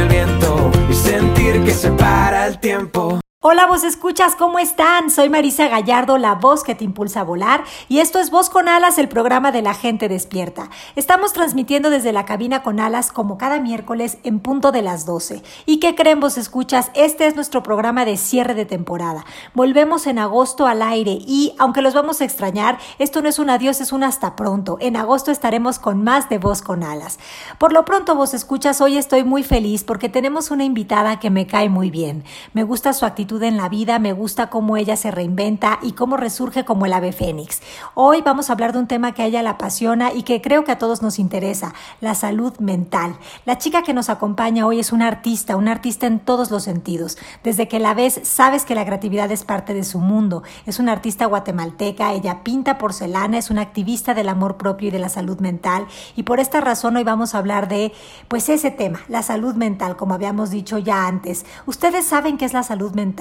el viento y sentir que se para el tiempo. Hola, vos escuchas, ¿cómo están? Soy Marisa Gallardo, la voz que te impulsa a volar, y esto es Voz con Alas, el programa de la gente despierta. Estamos transmitiendo desde la cabina con alas como cada miércoles en punto de las 12. ¿Y qué creen, vos escuchas? Este es nuestro programa de cierre de temporada. Volvemos en agosto al aire y, aunque los vamos a extrañar, esto no es un adiós, es un hasta pronto. En agosto estaremos con más de Voz con Alas. Por lo pronto, vos escuchas, hoy estoy muy feliz porque tenemos una invitada que me cae muy bien. Me gusta su actitud en la vida, me gusta cómo ella se reinventa y cómo resurge como el ave fénix. Hoy vamos a hablar de un tema que a ella la apasiona y que creo que a todos nos interesa, la salud mental. La chica que nos acompaña hoy es una artista, una artista en todos los sentidos. Desde que la ves, sabes que la creatividad es parte de su mundo. Es una artista guatemalteca, ella pinta porcelana, es una activista del amor propio y de la salud mental y por esta razón hoy vamos a hablar de pues ese tema, la salud mental, como habíamos dicho ya antes. Ustedes saben qué es la salud mental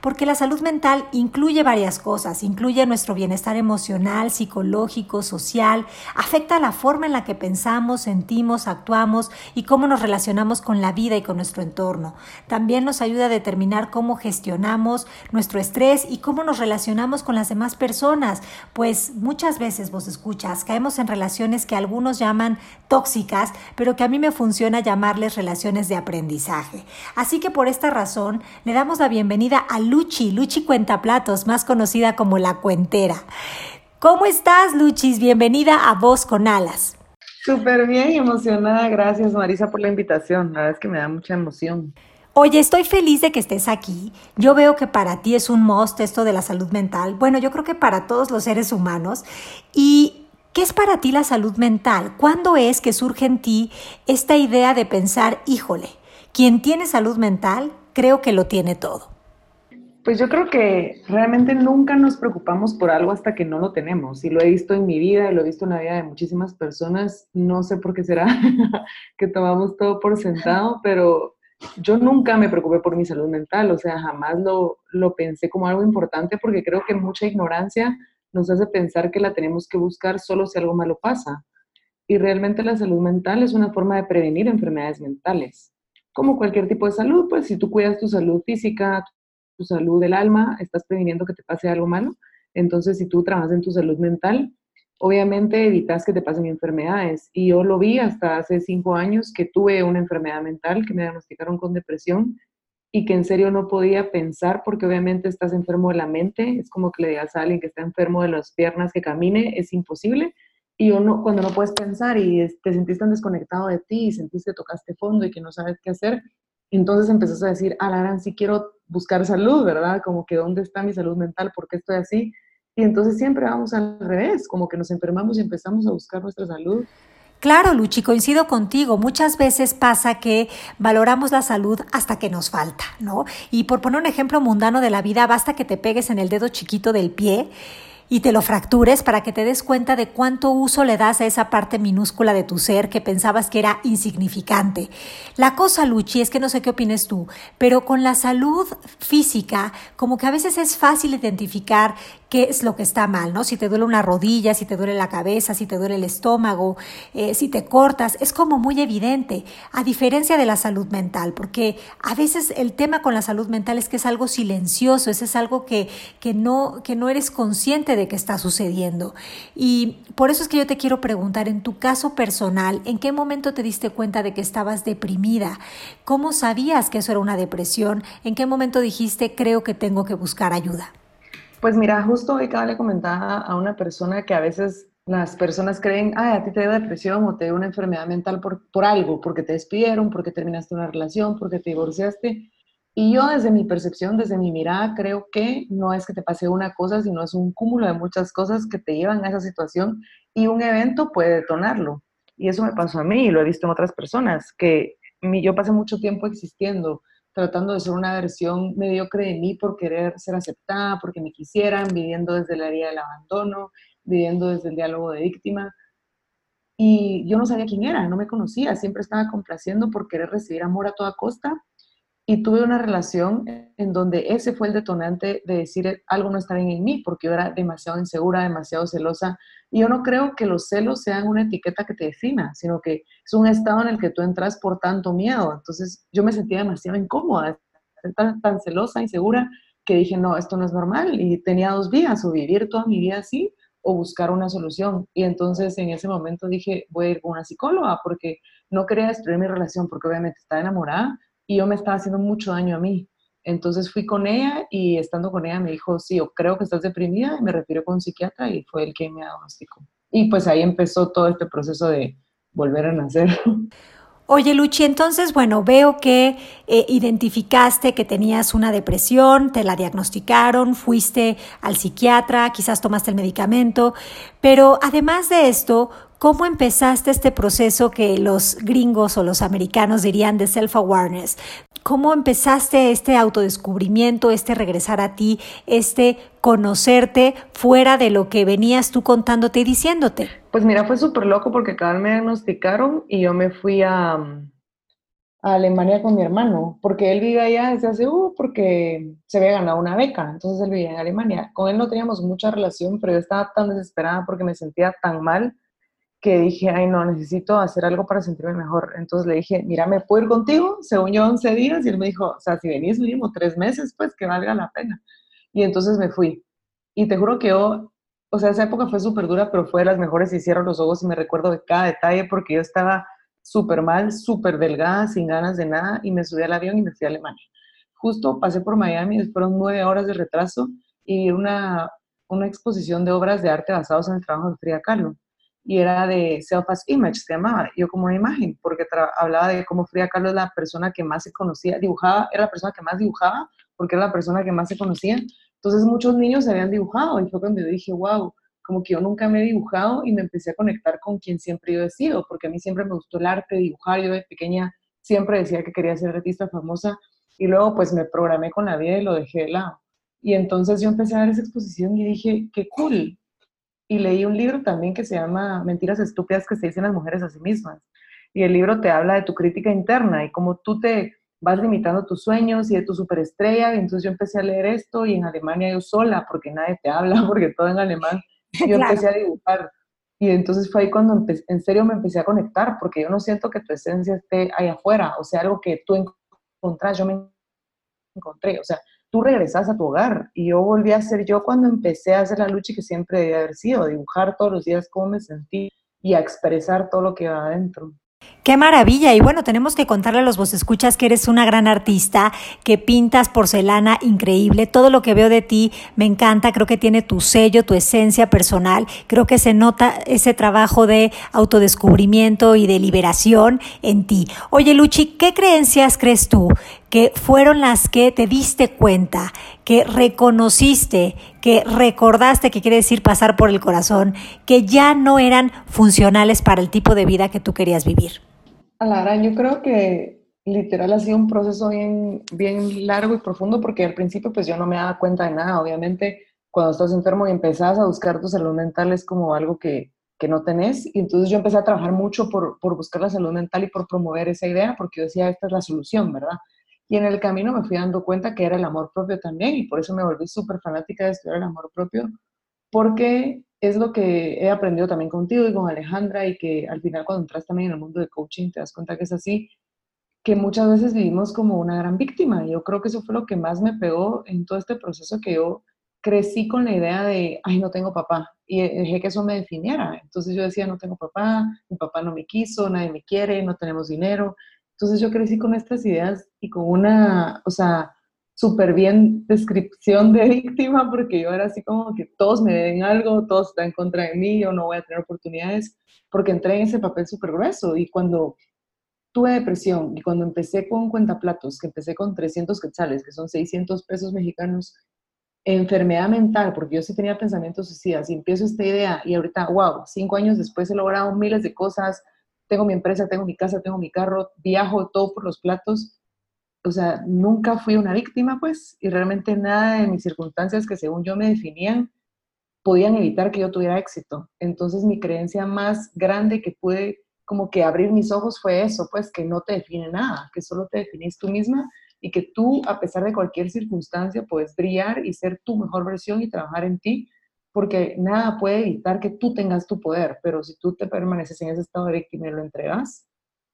porque la salud mental incluye varias cosas, incluye nuestro bienestar emocional, psicológico, social, afecta la forma en la que pensamos, sentimos, actuamos y cómo nos relacionamos con la vida y con nuestro entorno. También nos ayuda a determinar cómo gestionamos nuestro estrés y cómo nos relacionamos con las demás personas, pues muchas veces vos escuchas, caemos en relaciones que algunos llaman tóxicas, pero que a mí me funciona llamarles relaciones de aprendizaje. Así que por esta razón le damos la bienvenida a Luchi, Luchi Cuentaplatos, más conocida como La Cuentera. ¿Cómo estás, Luchis? Bienvenida a Voz con Alas. Súper bien, emocionada. Gracias, Marisa, por la invitación. La verdad es que me da mucha emoción. Oye, estoy feliz de que estés aquí. Yo veo que para ti es un must esto de la salud mental. Bueno, yo creo que para todos los seres humanos. ¿Y qué es para ti la salud mental? ¿Cuándo es que surge en ti esta idea de pensar, híjole, quien tiene salud mental, creo que lo tiene todo? Pues yo creo que realmente nunca nos preocupamos por algo hasta que no lo tenemos. Y lo he visto en mi vida y lo he visto en la vida de muchísimas personas. No sé por qué será que tomamos todo por sentado, pero yo nunca me preocupé por mi salud mental. O sea, jamás lo, lo pensé como algo importante porque creo que mucha ignorancia nos hace pensar que la tenemos que buscar solo si algo malo pasa. Y realmente la salud mental es una forma de prevenir enfermedades mentales. Como cualquier tipo de salud, pues si tú cuidas tu salud física, tu salud del alma, estás previniendo que te pase algo malo. Entonces, si tú trabajas en tu salud mental, obviamente evitas que te pasen enfermedades. Y yo lo vi hasta hace cinco años que tuve una enfermedad mental, que me diagnosticaron con depresión y que en serio no podía pensar porque obviamente estás enfermo de la mente. Es como que le digas a alguien que está enfermo de las piernas que camine, es imposible. Y yo no, cuando no puedes pensar y te sentiste tan desconectado de ti y sentiste que tocaste fondo y que no sabes qué hacer, entonces empezás a decir, ah, sí quiero buscar salud, ¿verdad? Como que dónde está mi salud mental, por qué estoy así. Y entonces siempre vamos al revés, como que nos enfermamos y empezamos a buscar nuestra salud. Claro, Luchi, coincido contigo. Muchas veces pasa que valoramos la salud hasta que nos falta, ¿no? Y por poner un ejemplo mundano de la vida, basta que te pegues en el dedo chiquito del pie y te lo fractures para que te des cuenta de cuánto uso le das a esa parte minúscula de tu ser que pensabas que era insignificante. La cosa, Luchi, es que no sé qué opines tú, pero con la salud física, como que a veces es fácil identificar qué es lo que está mal, ¿no? Si te duele una rodilla, si te duele la cabeza, si te duele el estómago, eh, si te cortas, es como muy evidente, a diferencia de la salud mental, porque a veces el tema con la salud mental es que es algo silencioso, es, es algo que, que, no, que no eres consciente de qué está sucediendo. Y por eso es que yo te quiero preguntar, en tu caso personal, ¿en qué momento te diste cuenta de que estabas deprimida? ¿Cómo sabías que eso era una depresión? ¿En qué momento dijiste, creo que tengo que buscar ayuda? Pues mira, justo hoy cada le comentaba a una persona que a veces las personas creen, ay, a ti te dio depresión o te dio una enfermedad mental por, por algo, porque te despidieron, porque terminaste una relación, porque te divorciaste. Y yo desde mi percepción, desde mi mirada, creo que no es que te pase una cosa, sino es un cúmulo de muchas cosas que te llevan a esa situación y un evento puede detonarlo. Y eso me pasó a mí y lo he visto en otras personas, que yo pasé mucho tiempo existiendo, tratando de ser una versión mediocre de mí por querer ser aceptada, porque me quisieran, viviendo desde la herida del abandono, viviendo desde el diálogo de víctima. Y yo no sabía quién era, no me conocía, siempre estaba complaciendo por querer recibir amor a toda costa y tuve una relación en donde ese fue el detonante de decir algo no está bien en mí, porque yo era demasiado insegura, demasiado celosa. Y yo no creo que los celos sean una etiqueta que te defina, sino que es un estado en el que tú entras por tanto miedo. Entonces yo me sentía demasiado incómoda, tan, tan celosa, insegura, que dije, no, esto no es normal. Y tenía dos vías, o vivir toda mi vida así, o buscar una solución. Y entonces en ese momento dije, voy a ir con una psicóloga, porque no quería destruir mi relación, porque obviamente estaba enamorada y yo me estaba haciendo mucho daño a mí. Entonces fui con ella y estando con ella me dijo, sí, yo creo que estás deprimida y me refiero con un psiquiatra y fue el que me diagnosticó. Y pues ahí empezó todo este proceso de volver a nacer. Oye, Luchi, entonces, bueno, veo que eh, identificaste que tenías una depresión, te la diagnosticaron, fuiste al psiquiatra, quizás tomaste el medicamento, pero además de esto, ¿Cómo empezaste este proceso que los gringos o los americanos dirían de self-awareness? ¿Cómo empezaste este autodescubrimiento, este regresar a ti, este conocerte fuera de lo que venías tú contándote y diciéndote? Pues mira, fue súper loco porque cada me diagnosticaron y yo me fui a, a, Alemania con mi hermano, porque él vive allá desde hace, uh, porque se había ganado una beca, entonces él vivía en Alemania. Con él no teníamos mucha relación, pero yo estaba tan desesperada porque me sentía tan mal que dije, ay no, necesito hacer algo para sentirme mejor. Entonces le dije, mira, ¿me puedo ir contigo? Según yo, 11 días. Y él me dijo, o sea, si venís mínimo tres meses, pues que valga la pena. Y entonces me fui. Y te juro que yo, o sea, esa época fue súper dura, pero fue de las mejores. Y cierro los ojos y me recuerdo de cada detalle porque yo estaba súper mal, súper delgada, sin ganas de nada. Y me subí al avión y me fui a Alemania. Justo pasé por Miami, fueron nueve horas de retraso y una, una exposición de obras de arte basados en el trabajo de Frida Kahlo y era de Self as Image, se llamaba, yo como una imagen, porque hablaba de cómo Frida Kahlo es la persona que más se conocía, dibujaba, era la persona que más dibujaba, porque era la persona que más se conocía. Entonces muchos niños se habían dibujado y fue cuando yo dije, wow, como que yo nunca me he dibujado y me empecé a conectar con quien siempre yo he sido, porque a mí siempre me gustó el arte, dibujar, yo de pequeña siempre decía que quería ser artista famosa y luego pues me programé con la vida y lo dejé de lado. Y entonces yo empecé a ver esa exposición y dije, qué cool, y leí un libro también que se llama Mentiras estúpidas que se dicen las mujeres a sí mismas. Y el libro te habla de tu crítica interna y cómo tú te vas limitando tus sueños y de tu superestrella. Y entonces yo empecé a leer esto y en Alemania yo sola, porque nadie te habla, porque todo en alemán. Yo empecé a dibujar. Y entonces fue ahí cuando en serio me empecé a conectar, porque yo no siento que tu esencia esté ahí afuera, o sea, algo que tú encontrás, yo me encontré. O sea, tú regresas a tu hogar. Y yo volví a ser yo cuando empecé a hacer la lucha que siempre debía haber sido, dibujar todos los días cómo me sentí y a expresar todo lo que va adentro. Qué maravilla. Y bueno, tenemos que contarle a los vos escuchas que eres una gran artista, que pintas porcelana increíble. Todo lo que veo de ti me encanta. Creo que tiene tu sello, tu esencia personal. Creo que se nota ese trabajo de autodescubrimiento y de liberación en ti. Oye, Luchi, ¿qué creencias crees tú que fueron las que te diste cuenta, que reconociste, que recordaste, que quiere decir pasar por el corazón, que ya no eran funcionales para el tipo de vida que tú querías vivir? Alara, yo creo que literal ha sido un proceso bien, bien largo y profundo porque al principio pues yo no me daba cuenta de nada. Obviamente cuando estás enfermo y empezás a buscar tu salud mental es como algo que, que no tenés. Y entonces yo empecé a trabajar mucho por, por, buscar la salud mental y por promover esa idea porque yo decía, esta es la solución, ¿verdad? Y en el camino me fui dando cuenta que era el amor propio también y por eso me volví súper fanática de estudiar el amor propio porque es lo que he aprendido también contigo y con Alejandra y que al final cuando entras también en el mundo de coaching te das cuenta que es así, que muchas veces vivimos como una gran víctima. Yo creo que eso fue lo que más me pegó en todo este proceso que yo crecí con la idea de, ay, no tengo papá, y dejé que eso me definiera. Entonces yo decía, no tengo papá, mi papá no me quiso, nadie me quiere, no tenemos dinero. Entonces yo crecí con estas ideas y con una, o sea, súper bien descripción de víctima, porque yo era así como que todos me deben algo, todos están en contra de mí, yo no voy a tener oportunidades, porque entré en ese papel súper grueso. Y cuando tuve depresión y cuando empecé con cuentaplatos, que empecé con 300 quetzales, que son 600 pesos mexicanos, enfermedad mental, porque yo sí tenía pensamientos suicidas, y empiezo esta idea y ahorita, wow, cinco años después he logrado miles de cosas, tengo mi empresa, tengo mi casa, tengo mi carro, viajo todo por los platos, o sea, nunca fui una víctima, pues, y realmente nada de mis circunstancias que según yo me definían podían evitar que yo tuviera éxito. Entonces mi creencia más grande que pude como que abrir mis ojos fue eso, pues, que no te define nada, que solo te definís tú misma y que tú, a pesar de cualquier circunstancia, puedes brillar y ser tu mejor versión y trabajar en ti, porque nada puede evitar que tú tengas tu poder, pero si tú te permaneces en ese estado de víctima y lo entregas,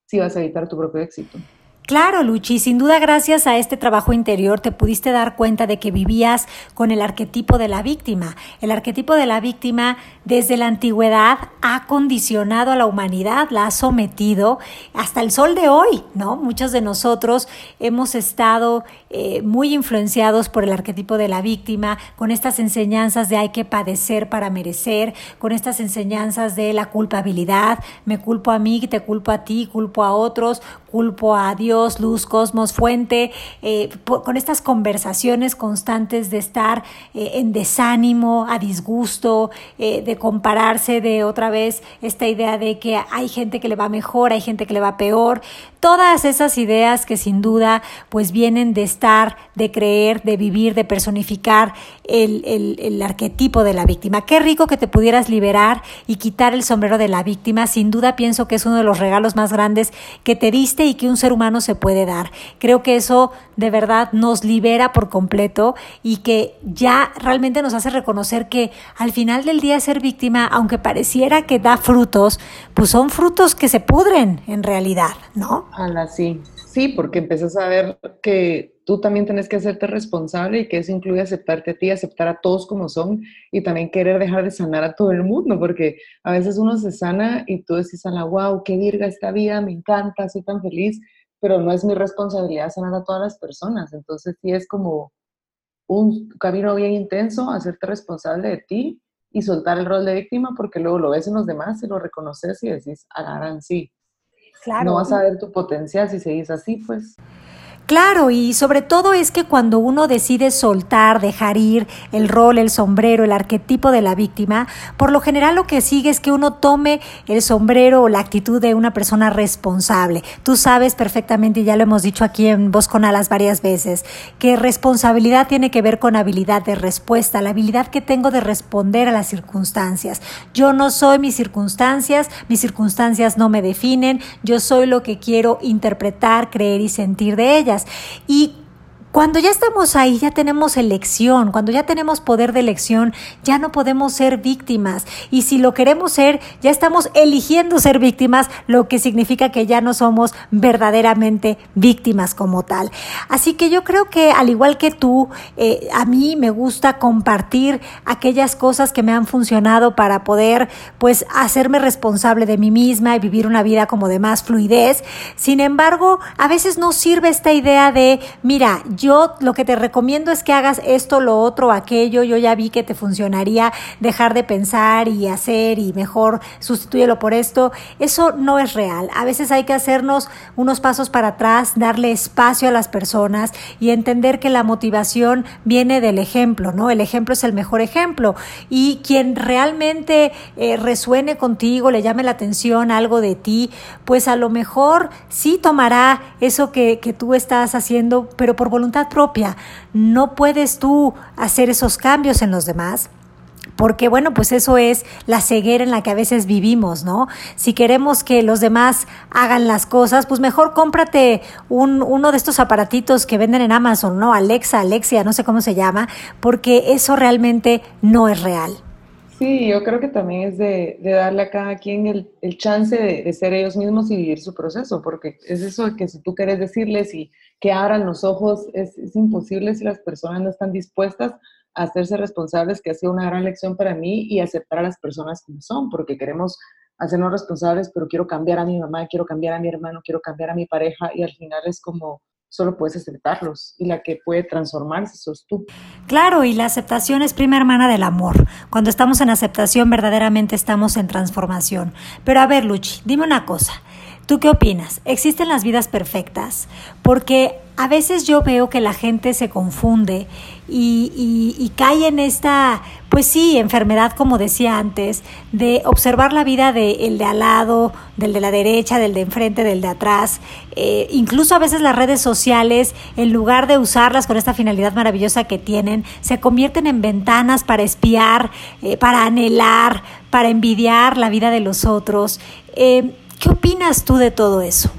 sí vas a evitar tu propio éxito. Claro, Luchi, sin duda gracias a este trabajo interior te pudiste dar cuenta de que vivías con el arquetipo de la víctima. El arquetipo de la víctima desde la antigüedad ha condicionado a la humanidad, la ha sometido hasta el sol de hoy, ¿no? Muchos de nosotros hemos estado eh, muy influenciados por el arquetipo de la víctima, con estas enseñanzas de hay que padecer para merecer, con estas enseñanzas de la culpabilidad, me culpo a mí, te culpo a ti, culpo a otros, culpo a Dios, luz, cosmos, fuente, eh, con estas conversaciones constantes de estar eh, en desánimo, a disgusto, eh, de compararse de otra vez esta idea de que hay gente que le va mejor, hay gente que le va peor, todas esas ideas que sin duda pues vienen de estar, de creer, de vivir, de personificar el, el, el arquetipo de la víctima. Qué rico que te pudieras liberar y quitar el sombrero de la víctima, sin duda pienso que es uno de los regalos más grandes que te diste y que un ser humano se puede dar. Creo que eso de verdad nos libera por completo y que ya realmente nos hace reconocer que al final del día ser víctima, aunque pareciera que da frutos, pues son frutos que se pudren en realidad, ¿no? Ala, sí. Sí, porque empiezas a ver que tú también tienes que hacerte responsable y que eso incluye aceptarte a ti, aceptar a todos como son y también querer dejar de sanar a todo el mundo, porque a veces uno se sana y tú decís a la wow, qué virga esta vida, me encanta, soy tan feliz, pero no es mi responsabilidad sanar a todas las personas. Entonces sí es como un camino bien intenso, hacerte responsable de ti y soltar el rol de víctima porque luego lo ves en los demás y lo reconoces y decís, agarran sí no vas a ver tu potencial si seguís así, pues. Claro, y sobre todo es que cuando uno decide soltar, dejar ir el rol, el sombrero, el arquetipo de la víctima, por lo general lo que sigue es que uno tome el sombrero o la actitud de una persona responsable. Tú sabes perfectamente, y ya lo hemos dicho aquí en Voz con Alas varias veces, que responsabilidad tiene que ver con habilidad de respuesta, la habilidad que tengo de responder a las circunstancias. Yo no soy mis circunstancias, mis circunstancias no me definen, yo soy lo que quiero interpretar, creer y sentir de ellas. Y cuando ya estamos ahí, ya tenemos elección, cuando ya tenemos poder de elección, ya no podemos ser víctimas. Y si lo queremos ser, ya estamos eligiendo ser víctimas, lo que significa que ya no somos verdaderamente víctimas como tal. Así que yo creo que al igual que tú, eh, a mí me gusta compartir aquellas cosas que me han funcionado para poder pues hacerme responsable de mí misma y vivir una vida como de más fluidez. Sin embargo, a veces no sirve esta idea de, mira, yo lo que te recomiendo es que hagas esto, lo otro, aquello, yo ya vi que te funcionaría dejar de pensar y hacer y mejor sustituyelo por esto, eso no es real. A veces hay que hacernos unos pasos para atrás, darle espacio a las personas y entender que la motivación viene del ejemplo, ¿no? El ejemplo es el mejor ejemplo y quien realmente eh, resuene contigo, le llame la atención algo de ti, pues a lo mejor sí tomará eso que tú estás haciendo, pero por voluntad propia. No puedes tú hacer esos cambios en los demás. Porque bueno, pues eso es la ceguera en la que a veces vivimos, ¿no? Si queremos que los demás hagan las cosas, pues mejor cómprate un, uno de estos aparatitos que venden en Amazon, ¿no? Alexa, Alexia, no sé cómo se llama, porque eso realmente no es real. Sí, yo creo que también es de, darle a cada quien el, chance de, ser ellos mismos y vivir su proceso, porque es eso que si tú quieres decirles y, que abran los ojos. Es, es imposible si las personas no están dispuestas a hacerse responsables, que ha sido una gran lección para mí, y aceptar a las personas como son, porque queremos hacernos responsables, pero quiero cambiar a mi mamá, quiero cambiar a mi hermano, quiero cambiar a mi pareja, y al final es como solo puedes aceptarlos y la que puede transformarse sos tú. Claro, y la aceptación es prima hermana del amor. Cuando estamos en aceptación, verdaderamente estamos en transformación. Pero a ver, Luchi, dime una cosa. ¿Tú qué opinas? ¿Existen las vidas perfectas? Porque a veces yo veo que la gente se confunde y, cae en esta, pues sí, enfermedad, como decía antes, de observar la vida del de al lado, del de la derecha, del de enfrente, del de atrás. Eh, incluso a veces las redes sociales, en lugar de usarlas con esta finalidad maravillosa que tienen, se convierten en ventanas para espiar, eh, para anhelar, para envidiar la vida de los otros. Eh, ¿Qué opinas tú de todo eso?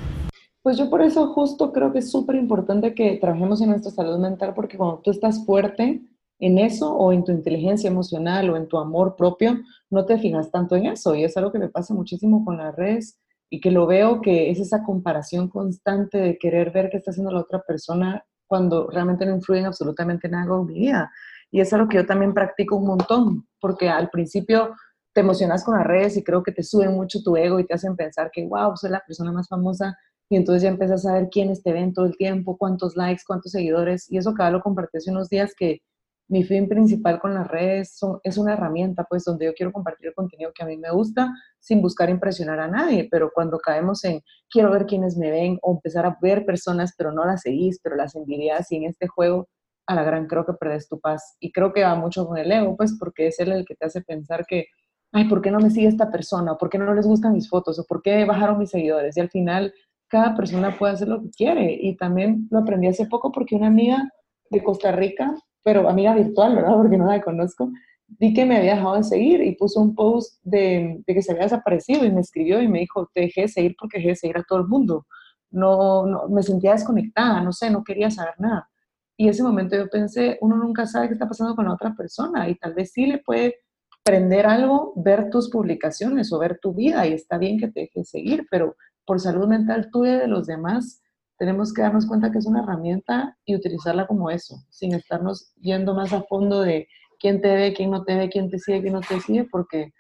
Pues yo por eso justo creo que es súper importante que trabajemos en nuestra salud mental porque cuando tú estás fuerte en eso o en tu inteligencia emocional o en tu amor propio, no te fijas tanto en eso. Y es algo que me pasa muchísimo con las redes y que lo veo que es esa comparación constante de querer ver qué está haciendo la otra persona cuando realmente no influyen absolutamente nada en mi vida. Y es algo que yo también practico un montón, porque al principio te emocionas con las redes y creo que te suben mucho tu ego y te hacen pensar que, wow, soy la persona más famosa. Y entonces ya empiezas a ver quiénes te ven todo el tiempo, cuántos likes, cuántos seguidores. Y eso cada lo compartí hace unos días que mi fin principal con las redes son, es una herramienta, pues, donde yo quiero compartir el contenido que a mí me gusta sin buscar impresionar a nadie. Pero cuando caemos en quiero ver quiénes me ven o empezar a ver personas, pero no las seguís, pero las envidias y en este juego, a la gran creo que perdes tu paz. Y creo que va mucho con el ego, pues, porque es él el que te hace pensar que ay, ¿por qué no me sigue esta persona? ¿O por qué no les gustan mis fotos? ¿O por qué bajaron mis seguidores? Y al final, cada persona puede hacer lo que quiere. Y también lo aprendí hace poco porque una amiga de Costa Rica, pero amiga virtual, ¿verdad? Porque no la conozco, vi que me había dejado de seguir y puso un post de, que se había desaparecido y me escribió y me dijo, te dejé de seguir porque dejé de seguir a todo el mundo. No, no, me sentía desconectada, no sé, no quería saber nada. Y ese momento yo pensé, uno nunca sabe qué está pasando con la otra persona y tal vez sí le puede aprender algo, ver tus publicaciones o ver tu vida y está bien que te dejes seguir, pero por salud mental tuya y de los demás, tenemos que darnos cuenta que es una herramienta y utilizarla como eso, sin estarnos yendo más a fondo de quién te ve, quién no te ve, quién te sigue, quién no te sigue, porque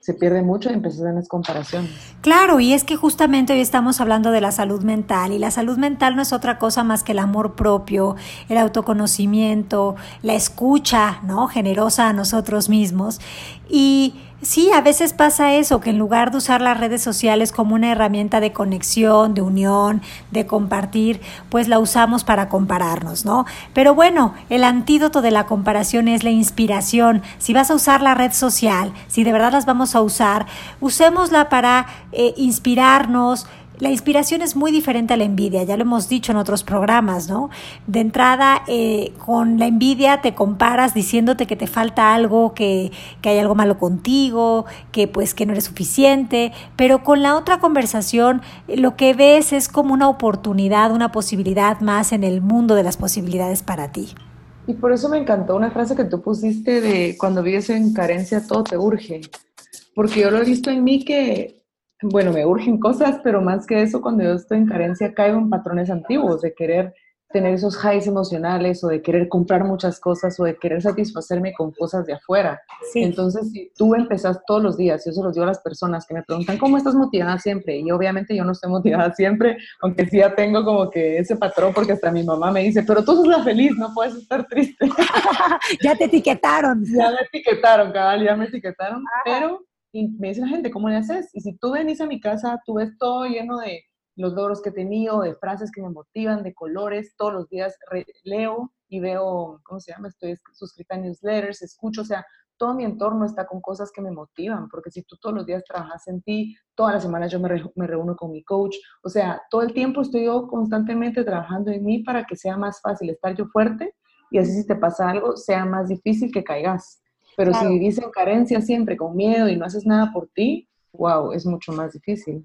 se pierde mucho y empiezas en las comparaciones. Claro, y es que justamente hoy estamos hablando de la salud mental y la salud mental no es otra cosa más que el amor propio, el autoconocimiento, la escucha, ¿no? generosa a nosotros mismos y Sí, a veces pasa eso, que en lugar de usar las redes sociales como una herramienta de conexión, de unión, de compartir, pues la usamos para compararnos, ¿no? Pero bueno, el antídoto de la comparación es la inspiración. Si vas a usar la red social, si de verdad las vamos a usar, usémosla para eh, inspirarnos, la inspiración es muy diferente a la envidia, ya lo hemos dicho en otros programas, ¿no? De entrada, eh, con la envidia te comparas diciéndote que te falta algo, que, que hay algo malo contigo, que pues que no eres suficiente, pero con la otra conversación lo que ves es como una oportunidad, una posibilidad más en el mundo de las posibilidades para ti. Y por eso me encantó una frase que tú pusiste de cuando vives en carencia todo te urge, porque yo lo he visto en mí que bueno, me urgen cosas, pero más que eso, cuando yo estoy en carencia, caigo en patrones antiguos de querer tener esos highs emocionales o de querer comprar muchas cosas o de querer satisfacerme con cosas de afuera. Entonces, si tú empezas todos los días, y eso los digo a las personas que me preguntan, ¿cómo estás motivada siempre? Y obviamente yo no estoy motivada siempre, aunque sí ya tengo como que ese patrón, porque hasta mi mamá me dice, pero tú sos la feliz, no puedes estar triste. ya te etiquetaron. Ya me etiquetaron, cabal, ya me etiquetaron, pero y me dice la gente, ¿cómo le haces? Y si tú venís a mi casa, tú ves todo lleno de los logros que he tenido, de frases que me motivan, de colores, todos los días leo y veo, ¿cómo se llama? Estoy suscrita a newsletters, escucho, o sea, todo mi entorno está con cosas que me motivan, porque si tú todos los días trabajas en ti, todas las semanas yo me, me reúno con mi coach, o sea, todo el tiempo estoy yo constantemente trabajando en mí para que sea más fácil estar yo fuerte y así si te pasa algo, sea más difícil que caigas. Pero si vivís en carencia siempre, con miedo y no haces nada por ti, wow, es mucho más difícil.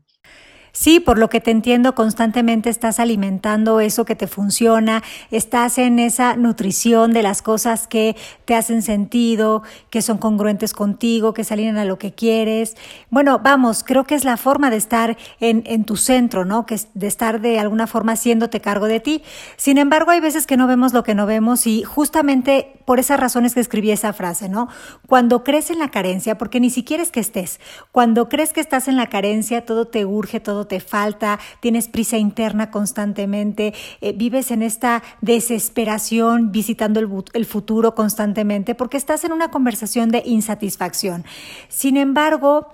Sí, por lo que te entiendo, constantemente estás alimentando eso que te funciona, estás en esa nutrición de las cosas que te hacen sentido, que son congruentes contigo, que se alinean a lo que quieres. Bueno, vamos, creo que es la forma de estar en, en tu centro, ¿no? Que de estar de alguna forma haciéndote cargo de ti. Sin embargo, hay veces que no vemos lo que no vemos y justamente por esas razones que escribí esa frase, ¿no? Cuando crees en la carencia, porque ni siquiera es que estés, cuando crees que estás en la carencia, todo te urge, todo te falta, tienes prisa interna constantemente, eh, vives en esta desesperación visitando el, futuro constantemente porque estás en una conversación de insatisfacción. Sin embargo,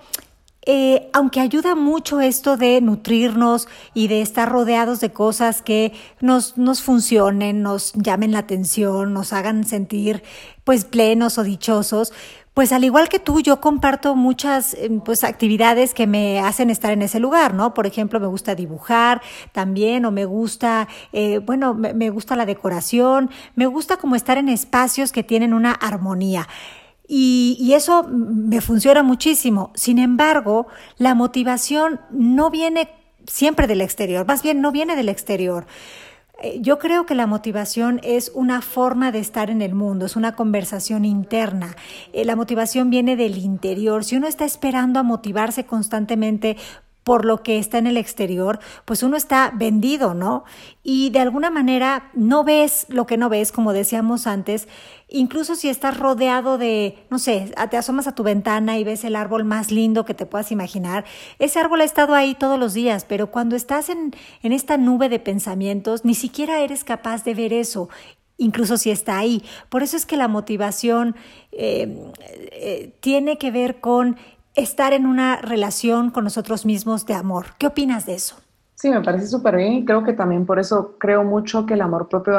eh, aunque ayuda mucho esto de nutrirnos y de estar rodeados de cosas que nos, nos funcionen, nos llamen la atención, nos hagan sentir pues plenos o dichosos, pues al igual que tú, yo comparto muchas em, pues actividades que me hacen estar en ese lugar, ¿no? Por ejemplo, me gusta dibujar también, o me gusta, eh, bueno, me, me gusta la decoración, me gusta como estar en espacios que tienen una armonía. Y, y, eso me funciona muchísimo. Sin embargo, la motivación no viene siempre del exterior, más bien no viene del exterior. Eh, yo creo que la motivación es una forma de estar en el mundo, es una conversación interna. Eh, la motivación viene del interior. Si uno está esperando a motivarse constantemente por lo que está en el exterior, pues uno está vendido, ¿no? Y de alguna manera no ves lo que no ves, como decíamos antes, incluso si estás rodeado de, no sé, te asomas a tu ventana y ves el árbol más lindo que te puedas imaginar, ese árbol ha estado ahí todos los días, pero cuando estás en, en esta nube de pensamientos, ni siquiera eres capaz de ver eso incluso si está ahí. Por eso es que la motivación eh, eh, tiene que ver con estar en una relación con nosotros mismos de amor. ¿Qué opinas de eso? Sí, me parece súper bien y creo que también por eso creo mucho que el amor propio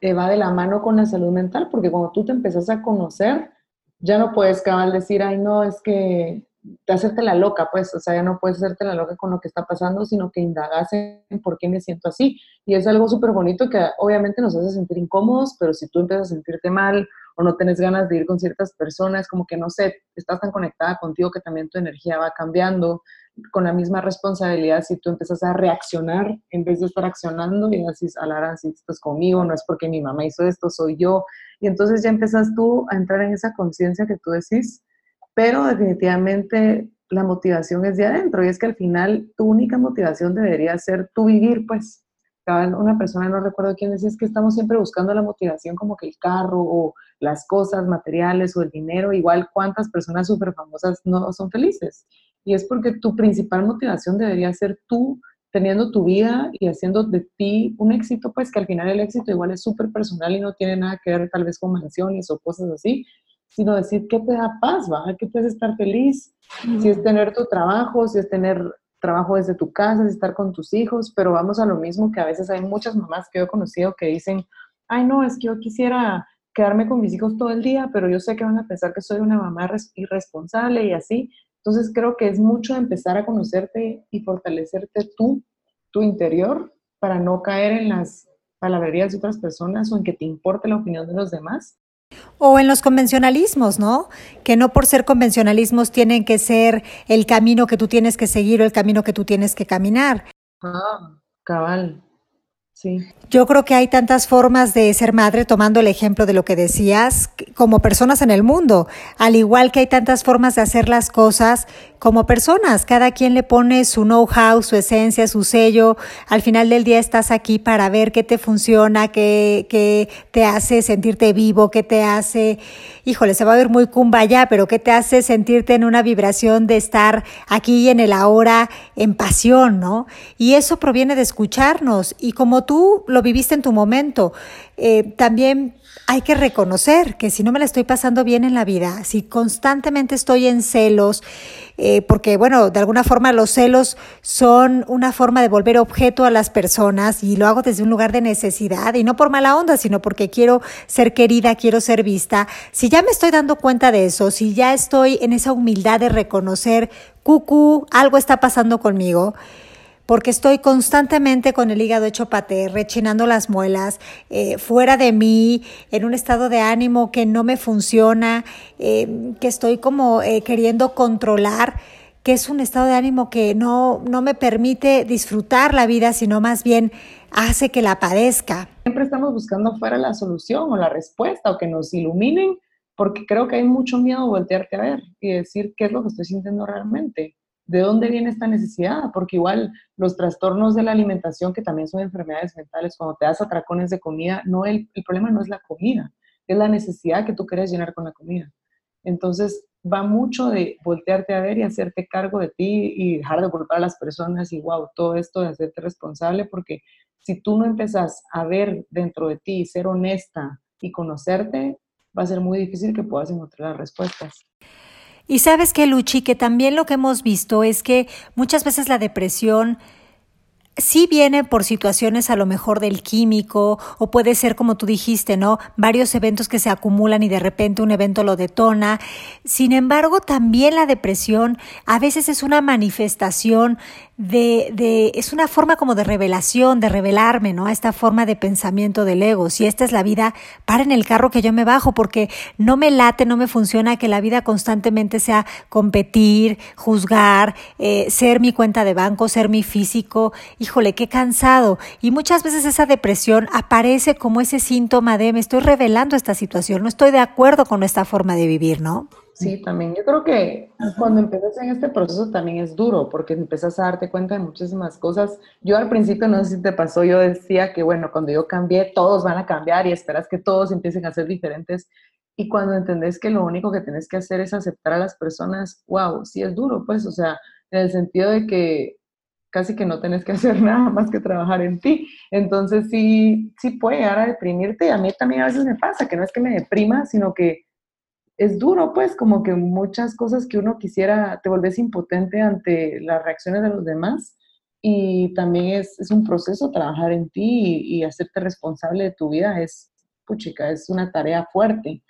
eh, va de la mano con la salud mental, porque cuando tú te empezás a conocer, ya no puedes cabal decir, ay, no, es que te hacerte la loca, pues, o sea, ya no puedes hacerte la loca con lo que está pasando, sino que indagas en por qué me siento así. Y es algo súper bonito que obviamente nos hace sentir incómodos, pero si tú empiezas a sentirte mal o no tienes ganas de ir con ciertas personas, como que no sé, estás tan conectada contigo que también tu energía va cambiando con la misma responsabilidad si tú empiezas a reaccionar en vez de estar accionando y así, Alara, si estás conmigo, no es porque mi mamá hizo esto, soy yo. Y entonces ya empiezas tú a entrar en esa conciencia que tú decís, pero definitivamente la motivación es de adentro y es que al final tu única motivación debería ser tu vivir, pues. Una persona, no recuerdo quién decía, es que estamos siempre buscando la motivación como que el carro o las cosas materiales o el dinero, igual cuántas personas súper famosas no son felices. Y es porque tu principal motivación debería ser tú teniendo tu vida y haciendo de ti un éxito, pues que al final el éxito igual es súper personal y no tiene nada que ver tal vez con mansiones o cosas así, sino decir qué te da paz, ¿va? ¿Qué te hace estar feliz? Si es tener tu trabajo, si es tener trabajo desde tu casa, es estar con tus hijos, pero vamos a lo mismo que a veces hay muchas mamás que yo he conocido que dicen, ay no, es que yo quisiera quedarme con mis hijos todo el día, pero yo sé que van a pensar que soy una mamá irresponsable y así. Entonces creo que es mucho empezar a conocerte y fortalecerte tú, tu interior, para no caer en las palabrerías de otras personas o en que te importe la opinión de los demás, o en los convencionalismos, ¿no? Que no por ser convencionalismos tienen que ser el camino que tú tienes que seguir o el camino que tú tienes que caminar. Ah, cabal. Yo creo que hay tantas formas de ser madre, tomando el ejemplo de lo que decías, como personas en el mundo, al igual que hay tantas formas de hacer las cosas como personas. Cada quien le pone su know-how, su esencia, su sello. Al final del día estás aquí para ver qué te funciona, qué, qué te hace sentirte vivo, qué te hace, híjole, se va a ver muy ya, pero qué te hace sentirte en una vibración de estar aquí en el ahora, en pasión, ¿no? Y eso proviene de escucharnos. Y como tú lo viviste en tu momento. Eh, también hay que reconocer que si no me la estoy pasando bien en la vida, si constantemente estoy en celos, eh, porque bueno, de alguna forma los celos son una forma de volver objeto a las personas y lo hago desde un lugar de necesidad y no por mala onda, sino porque quiero ser querida, quiero ser vista. Si ya me estoy dando cuenta de eso, si ya estoy en esa humildad de reconocer, cucu, algo está pasando conmigo, porque estoy constantemente con el hígado hecho paté, rechinando las muelas, eh, fuera de mí, en un estado de ánimo que no me funciona, eh, que estoy como eh, queriendo controlar. que es un estado de ánimo que no, no me permite disfrutar la vida, sino más bien hace que la padezca. Siempre estamos buscando fuera la solución o la respuesta o que nos iluminen, porque creo que hay mucho miedo voltearte a ver y decir qué es lo que estoy sintiendo realmente. ¿De dónde viene esta necesidad? Porque igual los trastornos de la alimentación, que también son enfermedades mentales, cuando te das atracones de comida, no el, problema no es la comida, es la necesidad que tú quieres llenar con la comida. Entonces, va mucho de voltearte a ver y hacerte cargo de ti y dejar de culpar a las personas y wow, todo esto de hacerte responsable, porque si tú no empezás a ver dentro de ti, ser honesta y conocerte, va a ser muy difícil que puedas encontrar las respuestas. Y sabes que, Luchi, que también lo que hemos visto es que muchas veces la depresión sí viene por situaciones a lo mejor del químico o puede ser como tú dijiste, ¿no? Varios eventos que se acumulan y de repente un evento lo detona. Sin embargo, también la depresión a veces es una manifestación de, de, es una forma como de revelación, de revelarme, ¿no? A esta forma de pensamiento del ego. Si esta es la vida, para en el carro que yo me bajo, porque no me late, no me funciona que la vida constantemente sea competir, juzgar, eh, ser mi cuenta de banco, ser mi físico. Híjole, qué cansado. Y muchas veces esa depresión aparece como ese síntoma de me estoy revelando esta situación, no estoy de acuerdo con esta forma de vivir, ¿no? Sí, también. Yo creo que cuando empiezas en este proceso también es duro porque empiezas a darte cuenta de muchísimas cosas. Yo al principio, no sé si te pasó, yo decía que, bueno, cuando yo cambié, todos van a cambiar y esperas que todos empiecen a ser diferentes. Y cuando entendés que lo único que tienes que hacer es aceptar a las personas, wow, sí es duro, pues, o sea, en el sentido de que casi que no tenés que hacer nada más que trabajar en ti. Entonces sí, sí puede llegar a deprimirte a mí también a veces me pasa, que no es que me deprima, sino que es duro, pues, como que muchas cosas que uno quisiera, te volvés impotente ante las reacciones de los demás y también es, es un proceso trabajar en ti y, hacerte responsable de tu vida, es, puchica, es una tarea fuerte.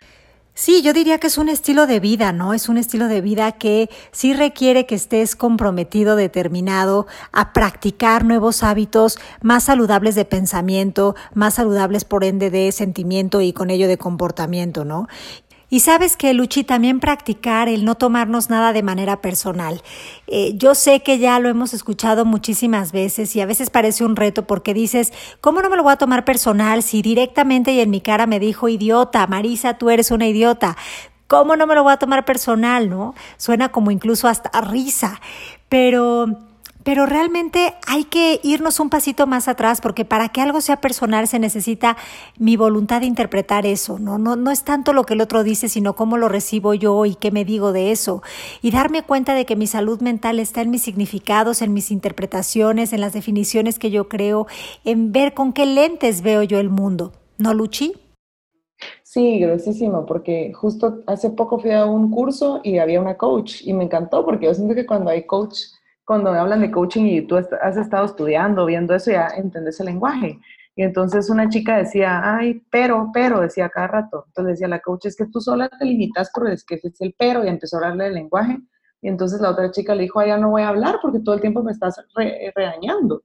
Sí, yo diría que es un estilo de vida, ¿no? Es un estilo de vida que sí requiere que estés comprometido, determinado a practicar nuevos hábitos más saludables de pensamiento, más saludables por ende de sentimiento y con ello de comportamiento, ¿no? Y sabes que, Luchi, también practicar el no tomarnos nada de manera personal. Eh, yo sé que ya lo hemos escuchado muchísimas veces y a veces parece un reto porque dices, ¿cómo no me lo voy a tomar personal si directamente y en mi cara me dijo, idiota, Marisa, tú eres una idiota? ¿Cómo no me lo voy a tomar personal, no? Suena como incluso hasta risa. Pero pero realmente hay que irnos un pasito más atrás porque para que algo sea personal se necesita mi voluntad de interpretar eso, ¿no? No, no es tanto lo que el otro dice, sino cómo lo recibo yo y qué me digo de eso. Y darme cuenta de que mi salud mental está en mis significados, en mis interpretaciones, en las definiciones que yo creo, en ver con qué lentes veo yo el mundo. ¿No, Luchi? Sí, gruesísimo, porque justo hace poco fui a un curso y había una coach y me encantó porque yo siento que cuando hay coach cuando hablan de coaching y tú has estado estudiando, viendo eso, ya entendés el lenguaje. Y entonces una chica decía, ay, pero, pero, decía cada rato. Entonces decía la coach, es que tú sola te limitas por es que es el pero, y empezó a hablarle del lenguaje. Y entonces la otra chica le dijo, ay, ya no voy a hablar porque todo el tiempo me estás regañando.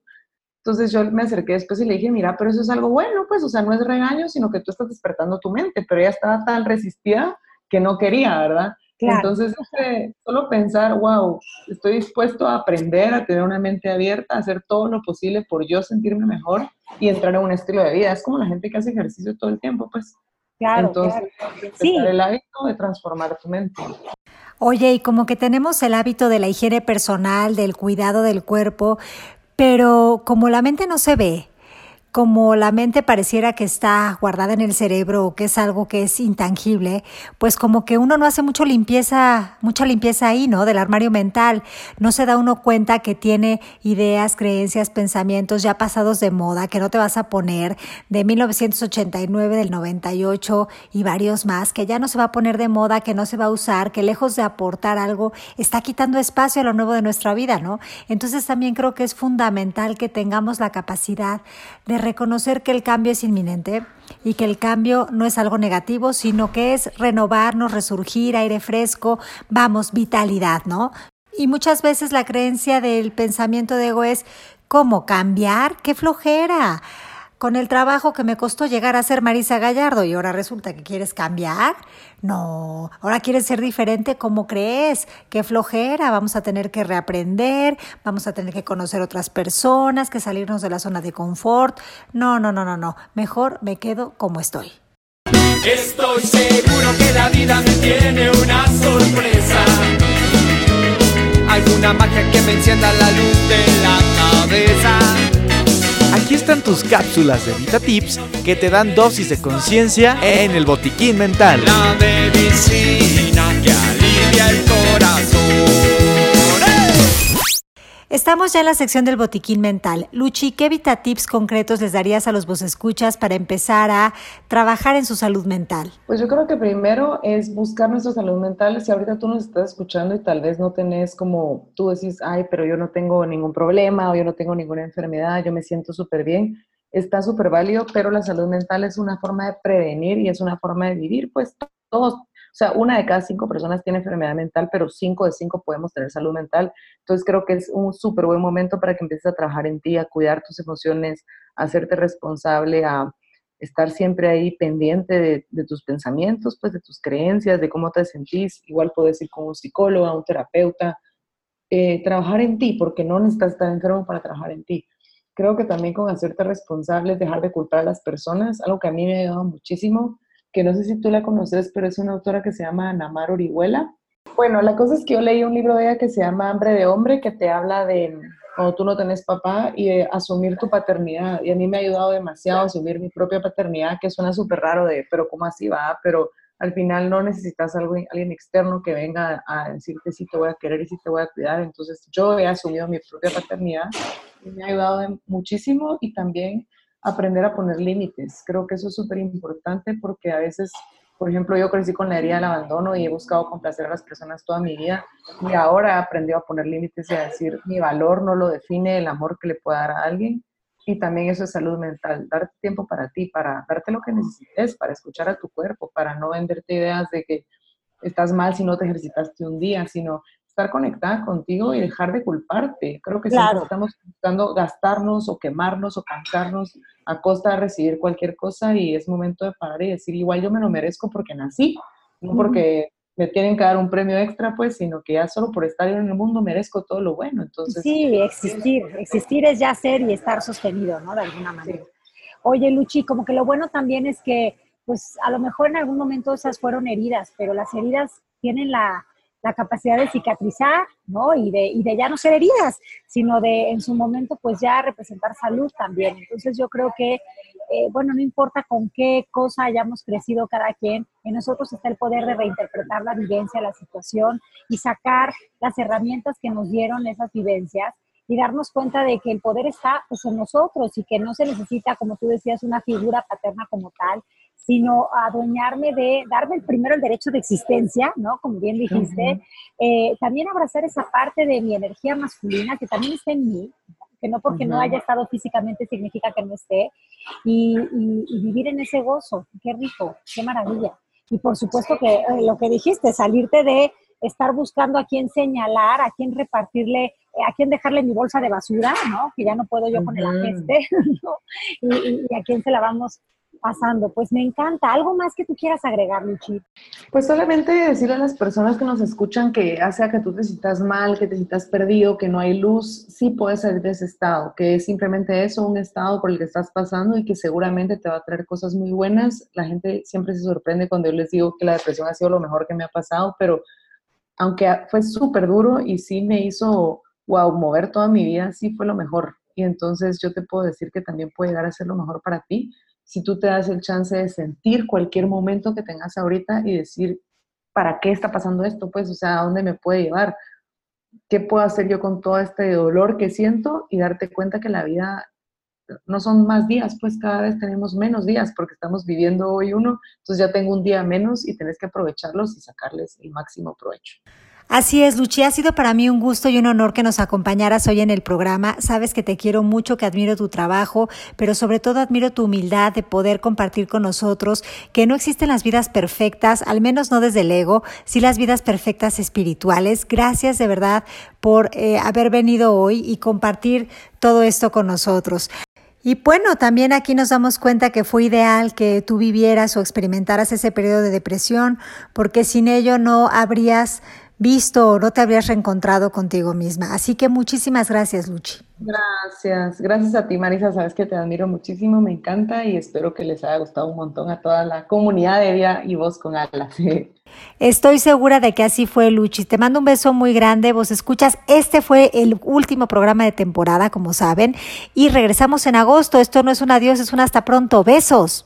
Entonces yo me acerqué después y le dije, mira, pero eso es algo bueno, pues, o sea, no es regaño, sino que tú estás despertando tu mente, pero ella estaba tan resistida que no quería, ¿verdad? Entonces, solo pensar, wow, estoy dispuesto a aprender, a tener una mente abierta, a hacer todo lo posible por yo sentirme mejor y entrar en un estilo de vida. Es como la gente que hace ejercicio todo el tiempo, pues. Claro, Entonces, Sí. el hábito de transformar tu mente. Oye, y como que tenemos el hábito de la higiene personal, del cuidado del cuerpo, pero como la mente no se ve, como la mente pareciera que está guardada en el cerebro o que es algo que es intangible, pues como que uno no hace mucho limpieza, mucha limpieza ahí, ¿no? Del armario mental. No se da uno cuenta que tiene ideas, creencias, pensamientos ya pasados de moda, que no te vas a poner de 1989, del 98 y varios más, que ya no se va a poner de moda, que no se va a usar, que lejos de aportar algo, está quitando espacio a lo nuevo de nuestra vida, ¿no? Entonces también creo que es fundamental que tengamos la capacidad de reconocer que el cambio es inminente y que el cambio no es algo negativo, sino que es renovarnos, resurgir, aire fresco, vamos, vitalidad, ¿no? Y muchas veces la creencia del pensamiento de ego es, ¿cómo cambiar? ¡Qué flojera! Con el trabajo que me costó llegar a ser Marisa Gallardo y ahora resulta que quieres cambiar. No, ahora quieres ser diferente, ¿cómo crees? Qué flojera, vamos a tener que reaprender, vamos a tener que conocer otras personas, que salirnos de la zona de confort. No, no, no, no, no, mejor me quedo como estoy. Estoy seguro que la vida me tiene una sorpresa. Alguna magia que me encienda la luz de la cabeza. Aquí están tus cápsulas de Vita Tips que te dan dosis de conciencia en el botiquín mental. La medicina que alivia el corazón. Estamos ya en la sección del botiquín mental. Luchi, ¿qué Vita Tips concretos les darías a los vos escuchas para empezar a trabajar en su salud mental? Pues yo creo que primero es buscar nuestra salud mental. Si ahorita tú nos estás escuchando y tal vez no tenés como tú decís, ay, pero yo no tengo ningún problema o yo no tengo ninguna enfermedad, yo me siento súper bien, está súper válido, pero la salud mental es una forma de prevenir y es una forma de vivir, pues todos o sea, una de cada cinco personas tiene enfermedad mental, pero cinco de cinco podemos tener salud mental. Entonces creo que es un súper buen momento para que empieces a trabajar en ti, a cuidar tus emociones, a hacerte responsable, a estar siempre ahí pendiente de, tus pensamientos, pues de tus creencias, de cómo te sentís. Igual puedes ir con un psicólogo, un terapeuta, eh, trabajar en ti, porque no necesitas estar enfermo para trabajar en ti. Creo que también con hacerte responsable, dejar de culpar a las personas, algo que a mí me ha ayudado muchísimo, que no sé si tú la conoces, pero es una autora que se llama Namar Orihuela. Bueno, la cosa es que yo leí un libro de ella que se llama Hambre de Hombre, que te habla de cuando tú no tenés papá y de asumir tu paternidad. Y a mí me ha ayudado demasiado a asumir mi propia paternidad, que suena súper raro de, pero ¿cómo así va? Pero al final no necesitas algo, alguien externo que venga a decirte si te voy a querer y si te voy a cuidar. Entonces yo he asumido mi propia paternidad y me ha ayudado muchísimo y también aprender a poner límites. Creo que eso es súper importante porque a veces, por ejemplo, yo crecí con la herida del abandono y he buscado complacer a las personas toda mi vida y ahora he aprendido a poner límites y a decir mi valor no lo define el amor que le pueda dar a alguien. Y también eso es salud mental, darte tiempo para ti, para darte lo que necesites, para escuchar a tu cuerpo, para no venderte ideas de que estás mal si no te ejercitaste un día, sino estar conectada contigo y dejar de culparte. Creo que siempre estamos buscando gastarnos o quemarnos o cansarnos a costa de recibir cualquier cosa y es momento de parar y decir, igual yo me lo merezco porque nací, no porque me tienen que dar un premio extra, pues, sino que ya solo por estar en el mundo merezco todo lo bueno. Entonces, sí, existir, existir es ya ser y estar sostenido, ¿no? De alguna manera. Oye, Luchi, como que lo bueno también es que, pues, a lo mejor en algún momento esas fueron heridas, pero las heridas tienen la, la capacidad de cicatrizar, ¿no? Y de, y de ya no ser heridas, sino de en su momento pues ya representar salud también. Entonces yo creo que, eh, bueno, no importa con qué cosa hayamos crecido cada quien, en nosotros está el poder de reinterpretar la vivencia, la situación y sacar las herramientas que nos dieron esas vivencias y darnos cuenta de que el poder está pues, en nosotros y que no se necesita, como tú decías, una figura paterna como tal, sino adueñarme de darme el primero el derecho de existencia, ¿no? Como bien dijiste, eh, también abrazar esa parte de mi energía masculina que también está en mí, que no porque no haya estado físicamente significa que no esté, y, vivir en ese gozo, qué rico, qué maravilla. Y por supuesto que eh, lo que dijiste, salirte de estar buscando a quién señalar, a quién repartirle, a quién dejarle mi bolsa de basura, ¿no? Que ya no puedo yo con el ageste, ¿no? y, a quién se la vamos pasando. Pues me encanta. ¿Algo más que tú quieras agregar, Luchi? Pues solamente decirle a las personas que nos escuchan que hace que tú te sientas mal, que te sientas perdido, que no hay luz, sí puedes salir de ese estado, que es simplemente eso, un estado por el que estás pasando y que seguramente te va a traer cosas muy buenas. La gente siempre se sorprende cuando yo les digo que la depresión ha sido lo mejor que me ha pasado, pero aunque fue súper duro y sí me hizo, wow, mover toda mi vida, sí fue lo mejor. Y entonces yo te puedo decir que también puede llegar a ser lo mejor para ti si tú te das el chance de sentir cualquier momento que tengas ahorita y decir, ¿para qué está pasando esto? Pues, o sea, ¿a dónde me puede llevar? ¿Qué puedo hacer yo con todo este dolor que siento? Y darte cuenta que la vida no son más días, pues cada vez tenemos menos días porque estamos viviendo hoy uno, entonces ya tengo un día menos y tenés que aprovecharlos y sacarles el máximo provecho. Así es, Luchi, ha sido para mí un gusto y un honor que nos acompañaras hoy en el programa. Sabes que te quiero mucho, que admiro tu trabajo, pero sobre todo admiro tu humildad de poder compartir con nosotros que no existen las vidas perfectas, al menos no desde el ego, sí las vidas perfectas espirituales. Gracias de verdad por eh, haber venido hoy y compartir todo esto con nosotros. Y bueno, también aquí nos damos cuenta que fue ideal que tú vivieras o experimentaras ese periodo de depresión, porque sin ello no habrías visto o no te habrías reencontrado contigo misma. Así que muchísimas gracias, Luchi. Gracias, gracias a ti, Marisa. Sabes que te admiro muchísimo, me encanta y espero que les haya gustado un montón a toda la comunidad de Vía y Voz con Alas. Estoy segura de que así fue, Luchi. Te mando un beso muy grande. Vos escuchas, este fue el último programa de temporada, como saben, y regresamos en agosto. Esto no es un adiós, es un hasta pronto. Besos.